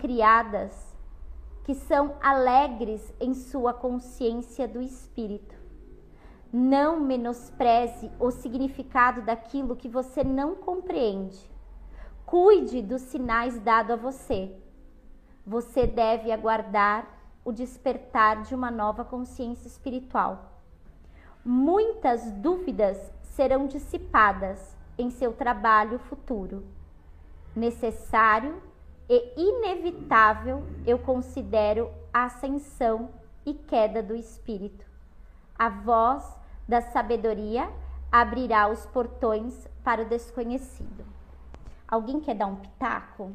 criadas que são alegres em sua consciência do espírito. Não menospreze o significado daquilo que você não compreende. Cuide dos sinais dados a você. Você deve aguardar o despertar de uma nova consciência espiritual. Muitas dúvidas serão dissipadas em seu trabalho futuro. Necessário e inevitável eu considero a ascensão e queda do espírito. A voz da sabedoria abrirá os portões para o desconhecido. Alguém quer dar um pitaco?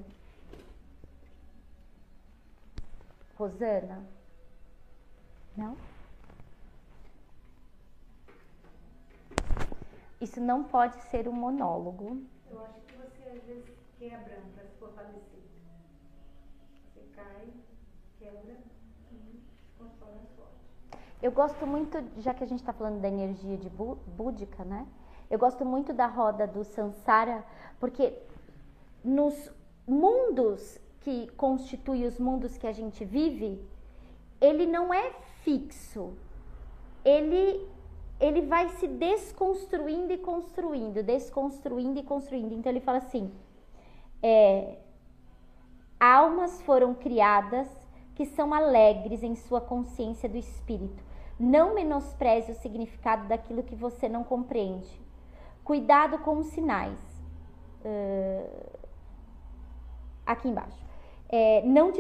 Rosana? Não? Isso não pode ser um monólogo. Eu acho que você às vezes quebra para se fortalecer. Cai, quebra e constrói mais forte. Eu gosto muito, já que a gente está falando da energia de búdica, né? Eu gosto muito da roda do Sansara, porque nos mundos que constituem os mundos que a gente vive, ele não é fixo. Ele ele vai se desconstruindo e construindo, desconstruindo e construindo. Então ele fala assim: é, almas foram criadas que são alegres em sua consciência do espírito. Não menospreze o significado daquilo que você não compreende. Cuidado com os sinais. Uh, aqui embaixo. É, não,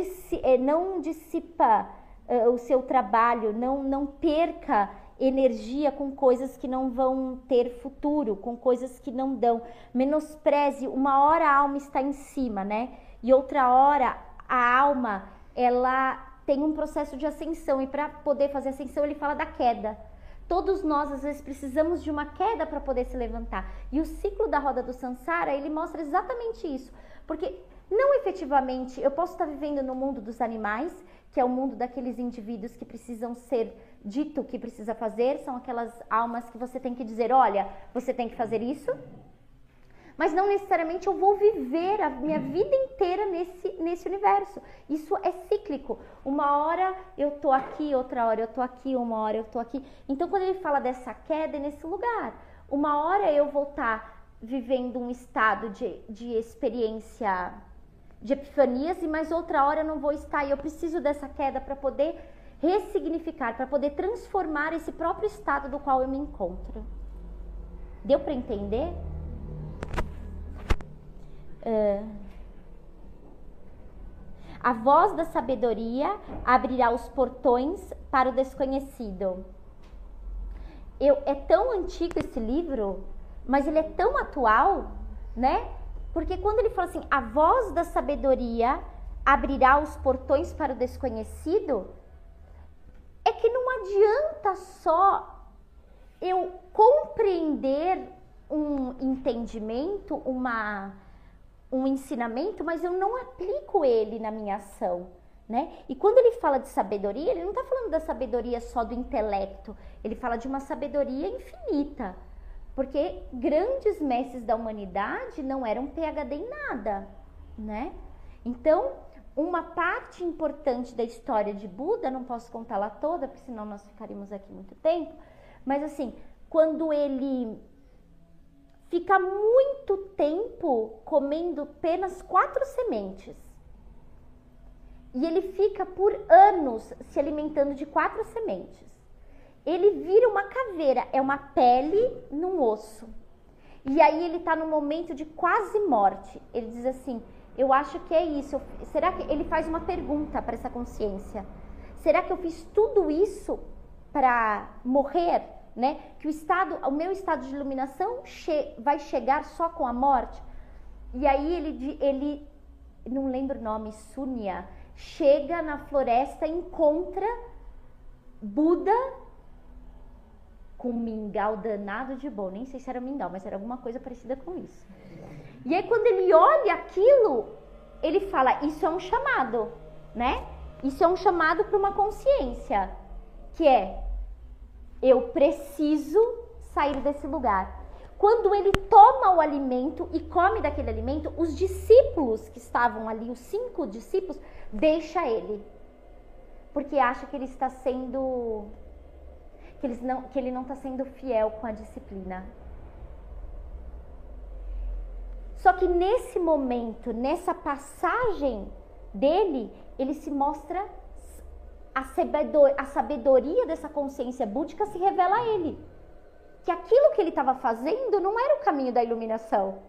é, não dissipa uh, o seu trabalho, não, não perca energia com coisas que não vão ter futuro, com coisas que não dão. Menospreze, uma hora a alma está em cima, né? E outra hora a alma, ela tem um processo de ascensão e para poder fazer ascensão ele fala da queda. Todos nós às vezes precisamos de uma queda para poder se levantar. E o ciclo da roda do Sansara, ele mostra exatamente isso. Porque não efetivamente, eu posso estar vivendo no mundo dos animais, que é o mundo daqueles indivíduos que precisam ser dito que precisa fazer, são aquelas almas que você tem que dizer, olha, você tem que fazer isso, mas não necessariamente eu vou viver a minha vida inteira nesse, nesse universo. Isso é cíclico. Uma hora eu tô aqui, outra hora eu tô aqui, uma hora eu tô aqui. Então, quando ele fala dessa queda, é nesse lugar. Uma hora eu vou estar tá vivendo um estado de, de experiência de epifanias, e mais outra hora eu não vou estar. E eu preciso dessa queda para poder ressignificar, para poder transformar esse próprio estado do qual eu me encontro. Deu para entender? Uh, a voz da sabedoria abrirá os portões para o desconhecido. Eu, é tão antigo esse livro, mas ele é tão atual, né? Porque quando ele fala assim, a voz da sabedoria abrirá os portões para o desconhecido, é que não adianta só eu compreender um entendimento, uma, um ensinamento, mas eu não aplico ele na minha ação. Né? E quando ele fala de sabedoria, ele não está falando da sabedoria só do intelecto, ele fala de uma sabedoria infinita. Porque grandes mestres da humanidade não eram PhD em nada, né? Então, uma parte importante da história de Buda, não posso contá-la toda, porque senão nós ficaríamos aqui muito tempo, mas assim, quando ele fica muito tempo comendo apenas quatro sementes, e ele fica por anos se alimentando de quatro sementes. Ele vira uma caveira, é uma pele num osso. E aí ele está no momento de quase morte. Ele diz assim: eu acho que é isso. Será que ele faz uma pergunta para essa consciência? Será que eu fiz tudo isso para morrer, né? Que o estado, o meu estado de iluminação che vai chegar só com a morte? E aí ele ele não lembro o nome, Sunya, chega na floresta, encontra Buda com um mingau danado de bom. Nem sei se era mingau, mas era alguma coisa parecida com isso. E aí quando ele olha aquilo, ele fala: Isso é um chamado, né? Isso é um chamado para uma consciência, que é: Eu preciso sair desse lugar. Quando ele toma o alimento e come daquele alimento, os discípulos que estavam ali, os cinco discípulos, deixa ele. Porque acha que ele está sendo que, eles não, que ele não está sendo fiel com a disciplina. Só que nesse momento, nessa passagem dele, ele se mostra a sabedoria dessa consciência búdica se revela a ele. Que aquilo que ele estava fazendo não era o caminho da iluminação.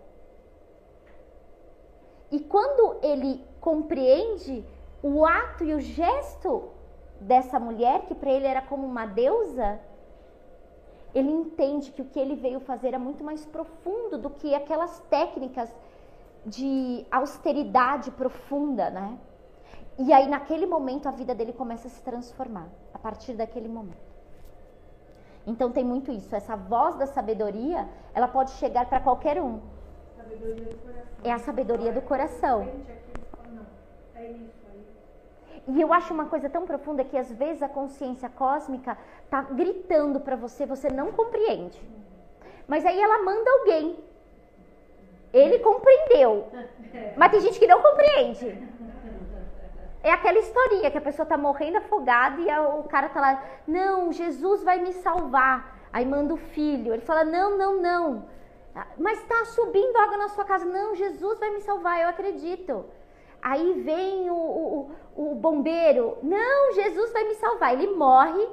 E quando ele compreende o ato e o gesto dessa mulher, que para ele era como uma deusa, ele entende que o que ele veio fazer é muito mais profundo do que aquelas técnicas de austeridade profunda, né? E aí, naquele momento, a vida dele começa a se transformar, a partir daquele momento. Então, tem muito isso. Essa voz da sabedoria, ela pode chegar para qualquer um. É a sabedoria do coração. E eu acho uma coisa tão profunda que às vezes a consciência cósmica tá gritando para você, você não compreende. Mas aí ela manda alguém. Ele compreendeu. Mas tem gente que não compreende. É aquela historinha que a pessoa tá morrendo afogada e o cara tá lá, não, Jesus vai me salvar. Aí manda o filho. Ele fala, não, não, não. Mas tá subindo água na sua casa. Não, Jesus vai me salvar, eu acredito. Aí vem o, o, o bombeiro. Não, Jesus vai me salvar. Ele morre,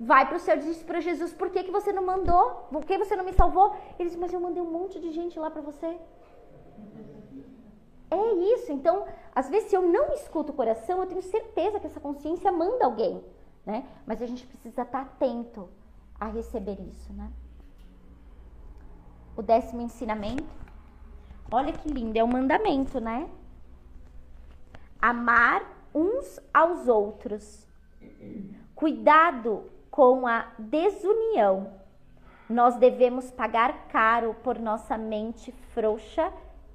vai para o céu e diz para Jesus: Por que, que você não mandou? Por que você não me salvou? Ele diz: Mas eu mandei um monte de gente lá para você. É isso. Então, às vezes, se eu não escuto o coração, eu tenho certeza que essa consciência manda alguém, né? Mas a gente precisa estar atento a receber isso, né? O décimo ensinamento. Olha que lindo, é um mandamento, né? Amar uns aos outros. Cuidado com a desunião. Nós devemos pagar caro por nossa mente frouxa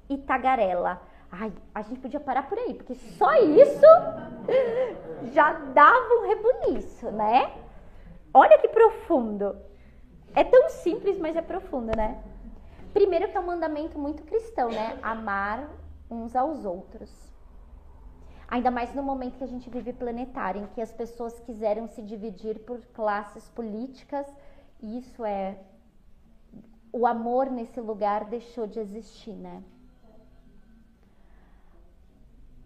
e tagarela Ai, a gente podia parar por aí, porque só isso já dava um rebuliço, né? Olha que profundo. É tão simples, mas é profundo, né? Primeiro que é um mandamento muito cristão, né? Amar uns aos outros. Ainda mais no momento que a gente vive planetário, em que as pessoas quiseram se dividir por classes políticas, e isso é o amor nesse lugar deixou de existir, né?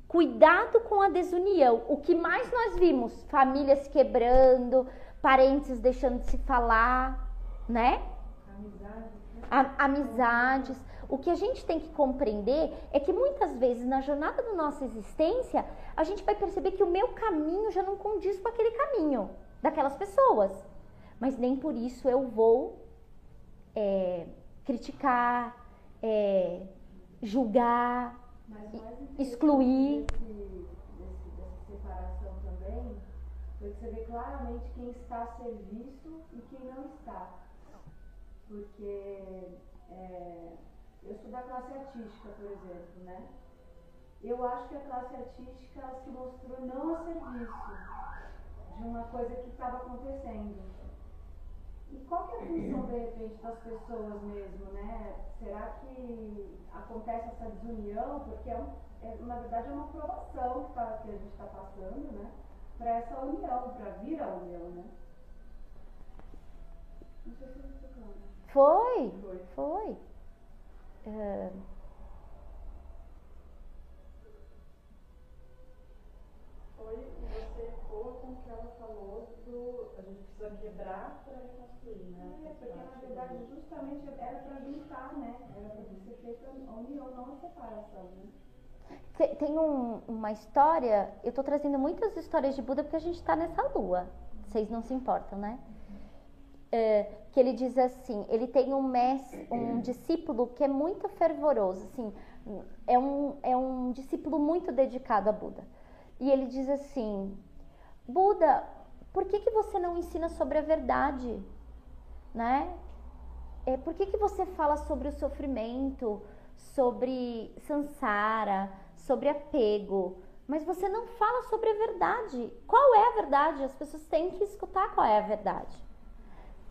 Cuidado com a desunião. O que mais nós vimos? Famílias quebrando, parentes deixando de se falar, né? A, amizades. O que a gente tem que compreender é que muitas vezes na jornada da nossa existência, a gente vai perceber que o meu caminho já não condiz com aquele caminho daquelas pessoas. Mas nem por isso eu vou é, criticar, é, julgar, excluir. Desse, desse, dessa separação também, foi que você vê claramente quem está a serviço e quem não está. Porque é, eu sou da classe artística, por exemplo, né? Eu acho que a classe artística se mostrou não a serviço de uma coisa que estava acontecendo. E qual que é a função, de repente, das pessoas mesmo, né? Será que acontece essa desunião? Porque, é, um, é na verdade, é uma provação que, tá, que a gente está passando, né? Para essa união, para vir a união, né? Não sei se você falou. Foi, foi. foi. Uh... Foi, você ficou com o que ela falou do. A gente precisa quebrar para né? É, porque na verdade justamente era para juntar, né? Era para ser feita a união, não a separação, né? Tem um, uma história, eu estou trazendo muitas histórias de Buda porque a gente está nessa lua, vocês não se importam, né? É, que ele diz assim, ele tem um mestre, um discípulo que é muito fervoroso, assim, é um, é um discípulo muito dedicado a Buda. E ele diz assim, Buda, por que, que você não ensina sobre a verdade? né? É, por que, que você fala sobre o sofrimento, sobre samsara, sobre apego, mas você não fala sobre a verdade? Qual é a verdade? As pessoas têm que escutar qual é a verdade.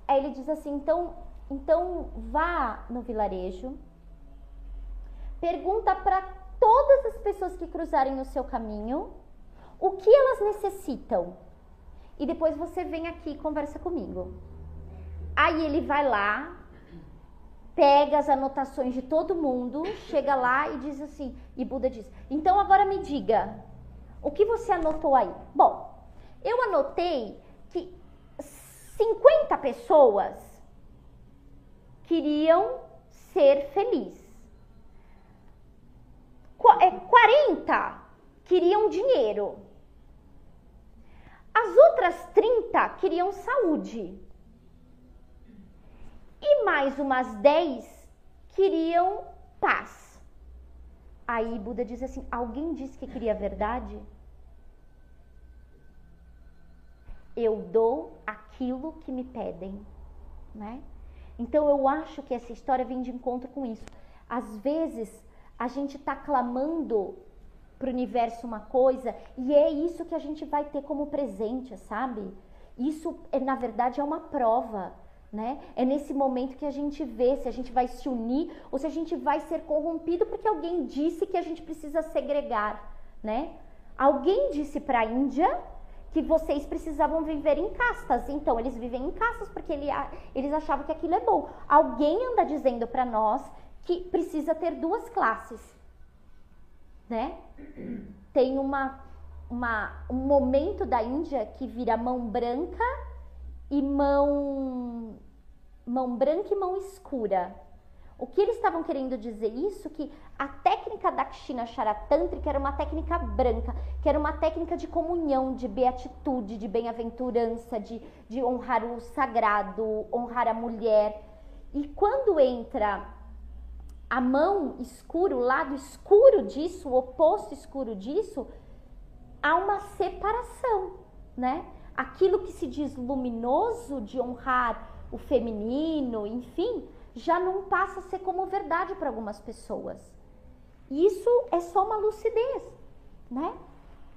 Aí ele diz assim: então Então vá no vilarejo, pergunta para todas as pessoas que cruzarem o seu caminho o que elas necessitam. E depois você vem aqui e conversa comigo. Aí ele vai lá, pega as anotações de todo mundo, chega lá e diz assim, e Buda diz: "Então agora me diga, o que você anotou aí?" Bom, eu anotei que 50 pessoas queriam ser felizes. 40 é, queriam dinheiro. As outras 30 queriam saúde. E mais umas 10 queriam paz. Aí Buda diz assim: alguém disse que queria verdade? Eu dou aquilo que me pedem, né? Então eu acho que essa história vem de encontro com isso. Às vezes a gente está clamando para o universo uma coisa e é isso que a gente vai ter como presente, sabe? Isso é na verdade é uma prova, né? É nesse momento que a gente vê se a gente vai se unir ou se a gente vai ser corrompido porque alguém disse que a gente precisa segregar, né? Alguém disse para a Índia que vocês precisavam viver em castas. Então, eles vivem em castas porque ele, eles achavam que aquilo é bom. Alguém anda dizendo para nós que precisa ter duas classes, né? Tem uma, uma, um momento da Índia que vira mão branca e mão mão branca e mão escura. O que eles estavam querendo dizer isso que a técnica da Kshina Charatântrica era uma técnica branca, que era uma técnica de comunhão, de beatitude, de bem-aventurança, de, de honrar o sagrado, honrar a mulher. E quando entra a mão escura, o lado escuro disso, o oposto escuro disso, há uma separação, né? Aquilo que se diz luminoso de honrar o feminino, enfim, já não passa a ser como verdade para algumas pessoas. Isso é só uma lucidez, né?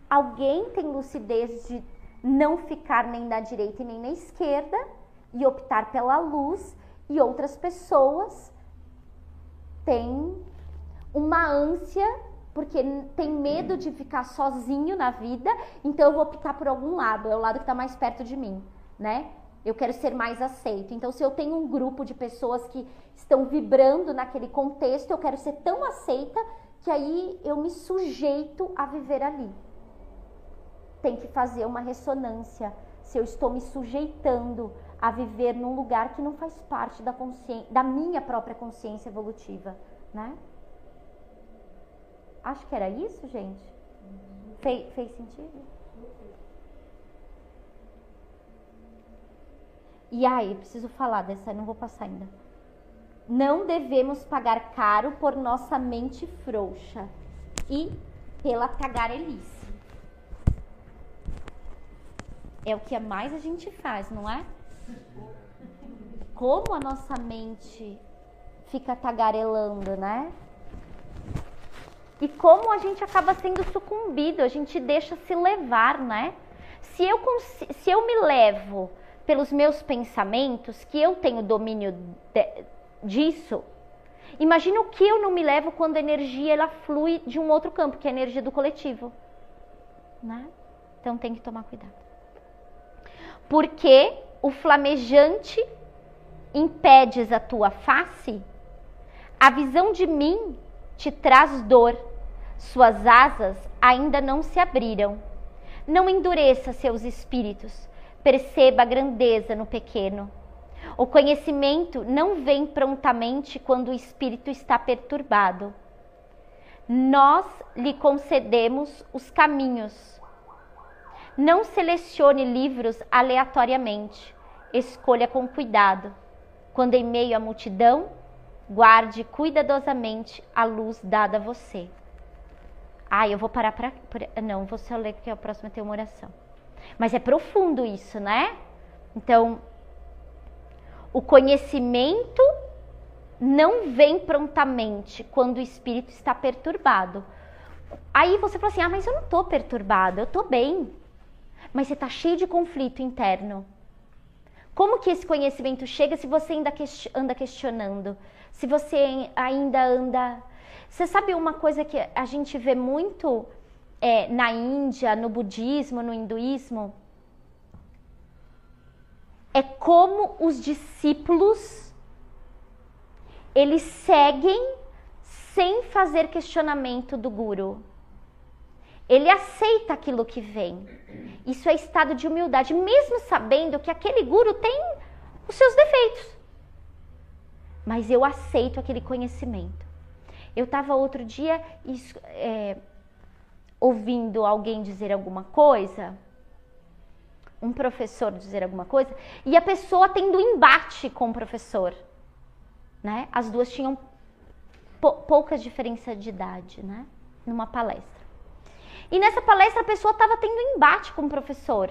Alguém tem lucidez de não ficar nem na direita e nem na esquerda e optar pela luz, e outras pessoas têm uma ânsia porque tem medo de ficar sozinho na vida, então eu vou optar por algum lado, é o lado que está mais perto de mim, né? eu quero ser mais aceito. Então, se eu tenho um grupo de pessoas que estão vibrando naquele contexto, eu quero ser tão aceita que aí eu me sujeito a viver ali. Tem que fazer uma ressonância. Se eu estou me sujeitando a viver num lugar que não faz parte da, da minha própria consciência evolutiva, né? Acho que era isso, gente. Fe fez sentido? E aí, preciso falar dessa, não vou passar ainda. Não devemos pagar caro por nossa mente frouxa e pela tagarelice. É o que mais a gente faz, não é? Como a nossa mente fica tagarelando, né? E como a gente acaba sendo sucumbido, a gente deixa se levar, né? Se eu, se eu me levo pelos meus pensamentos, que eu tenho domínio de, disso, imagina o que eu não me levo quando a energia ela flui de um outro campo, que é a energia do coletivo. Né? Então tem que tomar cuidado. Porque o flamejante impedes a tua face, a visão de mim te traz dor, suas asas ainda não se abriram. Não endureça seus espíritos, Perceba a grandeza no pequeno. O conhecimento não vem prontamente quando o espírito está perturbado. Nós lhe concedemos os caminhos. Não selecione livros aleatoriamente. Escolha com cuidado. Quando em meio à multidão, guarde cuidadosamente a luz dada a você. Ah, eu vou parar para. Não, vou só ler que a próxima tem uma oração. Mas é profundo isso, né? Então, o conhecimento não vem prontamente quando o espírito está perturbado. Aí você fala assim: ah, mas eu não estou perturbado, eu estou bem. Mas você está cheio de conflito interno. Como que esse conhecimento chega se você ainda anda questionando? Se você ainda anda. Você sabe uma coisa que a gente vê muito é, na Índia, no budismo, no hinduísmo? É como os discípulos eles seguem sem fazer questionamento do guru. Ele aceita aquilo que vem. Isso é estado de humildade, mesmo sabendo que aquele guru tem os seus defeitos. Mas eu aceito aquele conhecimento. Eu estava outro dia é, ouvindo alguém dizer alguma coisa, um professor dizer alguma coisa, e a pessoa tendo embate com o professor. Né? As duas tinham pouca diferença de idade, né? Numa palestra. E nessa palestra a pessoa estava tendo embate com o professor.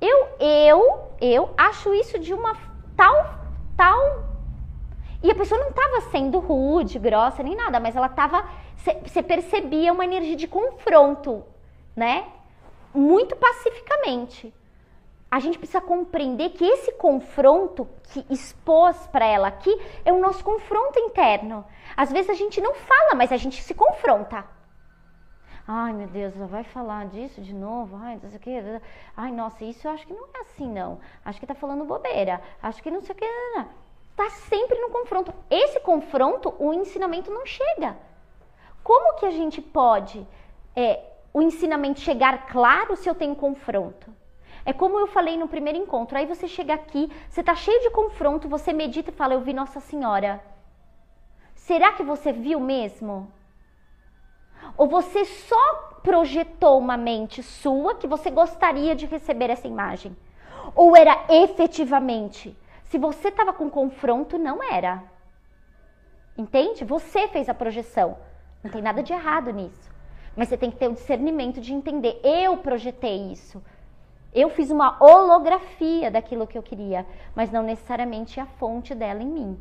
Eu, eu, eu acho isso de uma tal, tal. E a pessoa não estava sendo rude, grossa, nem nada, mas ela estava. Você percebia uma energia de confronto, né? Muito pacificamente. A gente precisa compreender que esse confronto que expôs para ela aqui é o nosso confronto interno. Às vezes a gente não fala, mas a gente se confronta. Ai, meu Deus, vai falar disso de novo? Ai, não sei o que. Ai, nossa, isso eu acho que não é assim, não. Acho que tá falando bobeira. Acho que não sei o que. Tá sempre no confronto. Esse confronto, o ensinamento não chega. Como que a gente pode é, o ensinamento chegar claro se eu tenho confronto? É como eu falei no primeiro encontro. Aí você chega aqui, você tá cheio de confronto, você medita e fala: Eu vi Nossa Senhora. Será que você viu mesmo? Ou você só projetou uma mente sua que você gostaria de receber essa imagem? Ou era efetivamente? Se você estava com confronto, não era. Entende? Você fez a projeção. Não tem nada de errado nisso. Mas você tem que ter o discernimento de entender. Eu projetei isso. Eu fiz uma holografia daquilo que eu queria, mas não necessariamente a fonte dela em mim,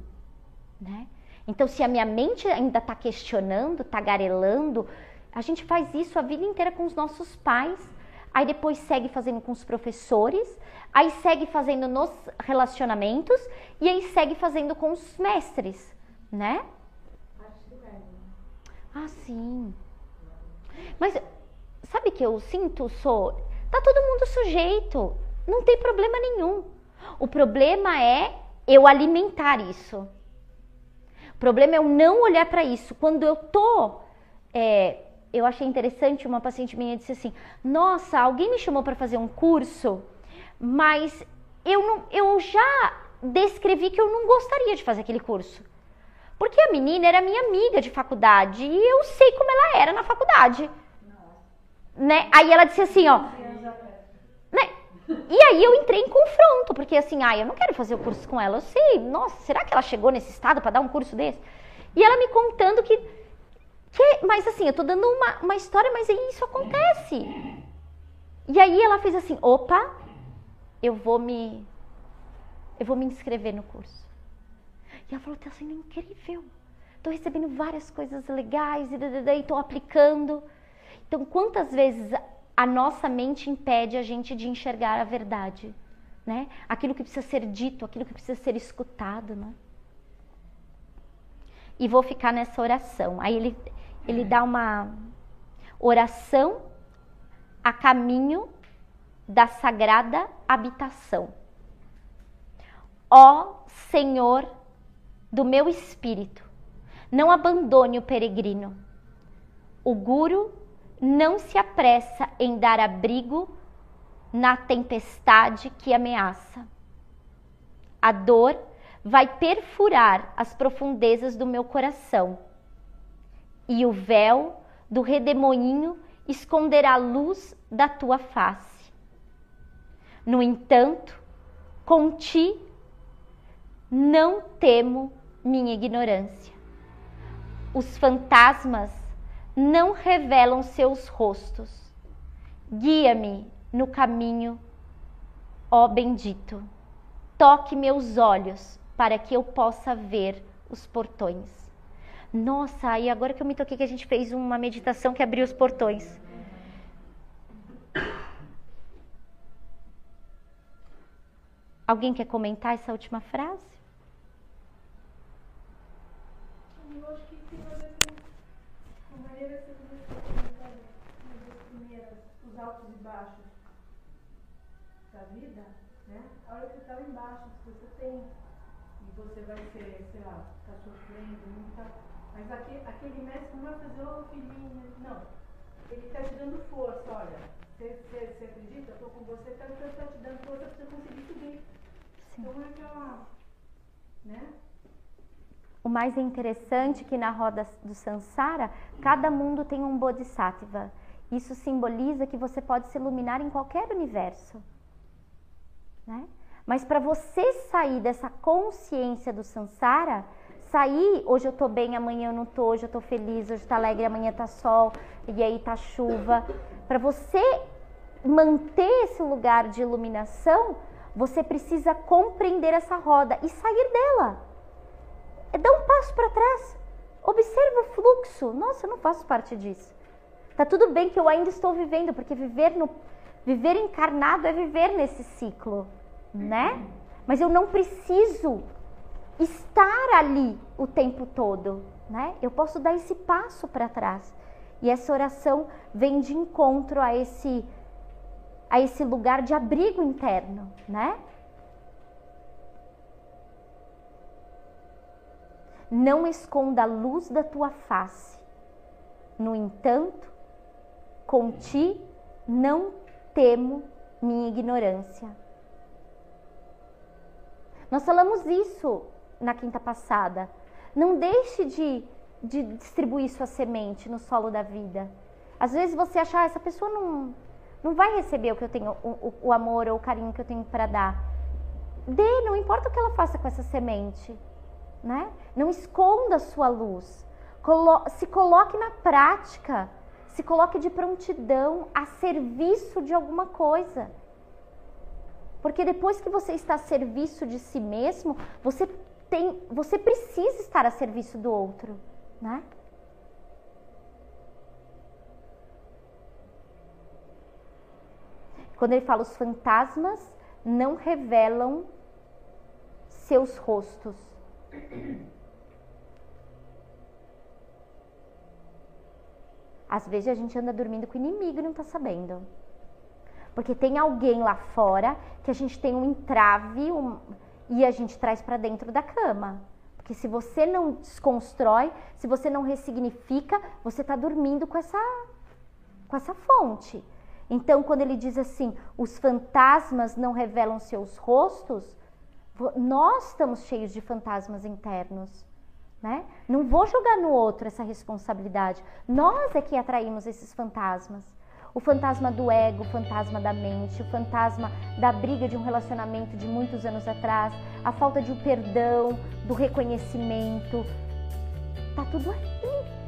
né? Então, se a minha mente ainda está questionando, tagarelando, a gente faz isso a vida inteira com os nossos pais, aí depois segue fazendo com os professores, aí segue fazendo nos relacionamentos e aí segue fazendo com os mestres, né? Ah, sim. Mas sabe que eu sinto, sou, tá todo mundo sujeito, não tem problema nenhum. O problema é eu alimentar isso problema é eu não olhar para isso. Quando eu tô. É, eu achei interessante, uma paciente minha disse assim: Nossa, alguém me chamou para fazer um curso, mas eu, não, eu já descrevi que eu não gostaria de fazer aquele curso. Porque a menina era minha amiga de faculdade e eu sei como ela era na faculdade. Né? Aí ela disse assim, ó. Né? E aí eu entrei em confronto, porque assim, ah, eu não quero fazer o curso com ela. Eu sei, nossa, será que ela chegou nesse estado para dar um curso desse? E ela me contando que, que mas assim, eu tô dando uma, uma história, mas isso acontece. E aí ela fez assim, opa, eu vou me eu vou me inscrever no curso. E ela falou, tá sendo incrível. Tô recebendo várias coisas legais e tô aplicando. Então, quantas vezes a nossa mente impede a gente de enxergar a verdade, né? Aquilo que precisa ser dito, aquilo que precisa ser escutado, né? E vou ficar nessa oração. Aí ele ele dá uma oração a caminho da sagrada habitação. Ó Senhor do meu espírito, não abandone o peregrino. O guru não se apressa em dar abrigo na tempestade que ameaça. A dor vai perfurar as profundezas do meu coração, e o véu do redemoinho esconderá a luz da tua face. No entanto, com ti não temo minha ignorância. Os fantasmas não revelam seus rostos. Guia-me no caminho, ó bendito. Toque meus olhos para que eu possa ver os portões. Nossa, e agora que eu me toquei que a gente fez uma meditação que abriu os portões. Alguém quer comentar essa última frase? Eu acho que tem a ver com a maneira que você começou nas primeiras, os altos e baixos da vida, né? A hora que você está lá embaixo, se você tem, e você vai ser, sei lá, está sofrendo, não tá, mas aquele, aquele mestre não vai fazer, ô oh, filhinho, não. Ele está te dando força, olha. Você, acredita? Eu estou com você, está tá te dando força para você conseguir subir. Sim. Então é aquela. Né? O mais interessante é que na roda do Sansara, cada mundo tem um Bodhisattva. Isso simboliza que você pode se iluminar em qualquer universo. Né? Mas para você sair dessa consciência do Sansara, sair, hoje eu tô bem, amanhã eu não tô, hoje eu tô feliz, hoje tá alegre, amanhã tá sol, e aí tá chuva. Para você manter esse lugar de iluminação, você precisa compreender essa roda e sair dela. É dar um passo para trás. Observa o fluxo. Nossa, eu não faço parte disso. Tá tudo bem que eu ainda estou vivendo, porque viver no viver encarnado é viver nesse ciclo, né? Mas eu não preciso estar ali o tempo todo, né? Eu posso dar esse passo para trás. E essa oração vem de encontro a esse a esse lugar de abrigo interno, né? Não esconda a luz da tua face. No entanto, com ti não temo minha ignorância. Nós falamos isso na quinta passada. Não deixe de, de distribuir sua semente no solo da vida. Às vezes você acha, ah, essa pessoa não, não vai receber o que eu tenho, o, o, amor ou o carinho que eu tenho para dar. Dê, não importa o que ela faça com essa semente, né? Não esconda a sua luz. Colo se coloque na prática, se coloque de prontidão a serviço de alguma coisa. Porque depois que você está a serviço de si mesmo, você tem, você precisa estar a serviço do outro, né? Quando ele fala os fantasmas não revelam seus rostos. Às vezes a gente anda dormindo com o inimigo e não está sabendo. Porque tem alguém lá fora que a gente tem um entrave um, e a gente traz para dentro da cama. Porque se você não desconstrói, se você não ressignifica, você está dormindo com essa, com essa fonte. Então, quando ele diz assim, os fantasmas não revelam seus rostos, nós estamos cheios de fantasmas internos. Né? Não vou jogar no outro essa responsabilidade. Nós é que atraímos esses fantasmas. O fantasma do ego, o fantasma da mente, o fantasma da briga de um relacionamento de muitos anos atrás, a falta de um perdão, do reconhecimento. Tá tudo aí.